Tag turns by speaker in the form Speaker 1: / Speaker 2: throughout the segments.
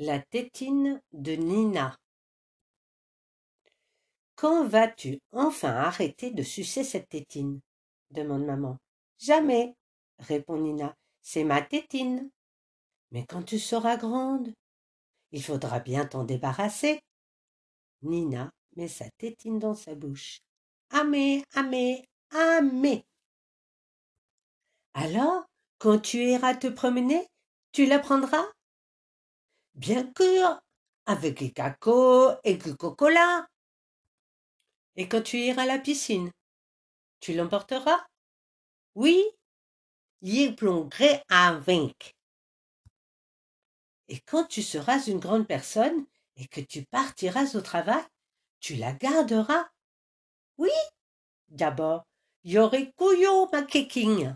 Speaker 1: La tétine de Nina. Quand vas-tu enfin arrêter de sucer cette tétine? demande maman. Jamais, répond Nina. C'est ma tétine. Mais quand tu seras grande, il faudra bien t'en débarrasser. Nina met sa tétine dans sa bouche. Amé, amé, amé. Alors, quand tu iras te promener, tu la prendras? Bien sûr, avec les cacos et le coca Et quand tu iras à la piscine, tu l'emporteras? Oui, y plongerai avec. Et quand tu seras une grande personne et que tu partiras au travail, tu la garderas? Oui, d'abord, y aurait couillot ma kéking.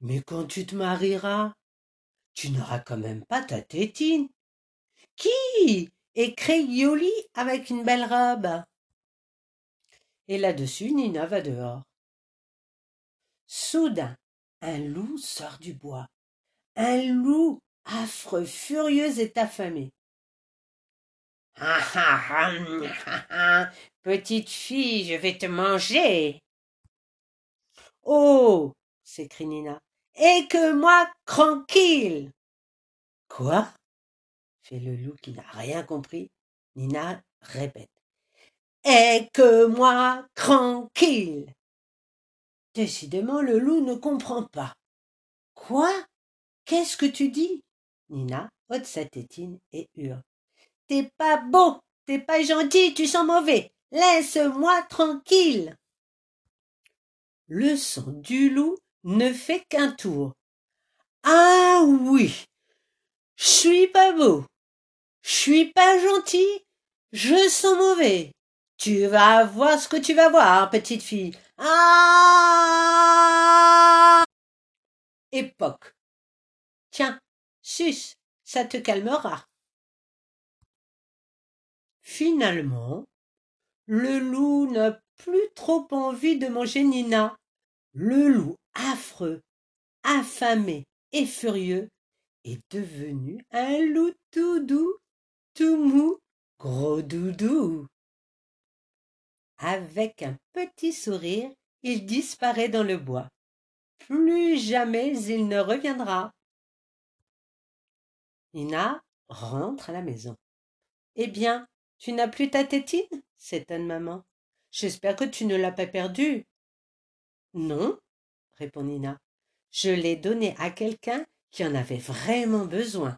Speaker 1: Mais quand tu te marieras, tu n'auras quand même pas ta tétine. Qui est Yoli avec une belle robe? Et là-dessus, Nina va dehors. Soudain, un loup sort du bois. Un loup affreux, furieux et affamé. Ah ah ah, ah petite fille, je vais te manger. Oh s'écrie Nina et que moi tranquille. Quoi? Fait le loup qui n'a rien compris. Nina répète. Et que moi tranquille. Décidément, le loup ne comprend pas. Quoi? Qu'est-ce que tu dis? Nina ôte sa tétine et hurle. T'es pas beau, t'es pas gentil, tu sens mauvais. Laisse-moi tranquille. Le son du loup ne fait qu'un tour. Ah oui, je suis pas beau, je suis pas gentil, je sens mauvais. Tu vas voir ce que tu vas voir, petite fille. Ah Époque. Tiens, sus, ça te calmera. Finalement, le loup n'a plus trop envie de manger Nina. Le loup affreux, affamé et furieux, est devenu un loup tout doux, tout mou, gros doudou. Avec un petit sourire, il disparaît dans le bois. Plus jamais il ne reviendra. Nina rentre à la maison. Eh bien, tu n'as plus ta tétine? s'étonne maman. J'espère que tu ne l'as pas perdue. Non, répond Nina. Je l'ai donné à quelqu'un qui en avait vraiment besoin.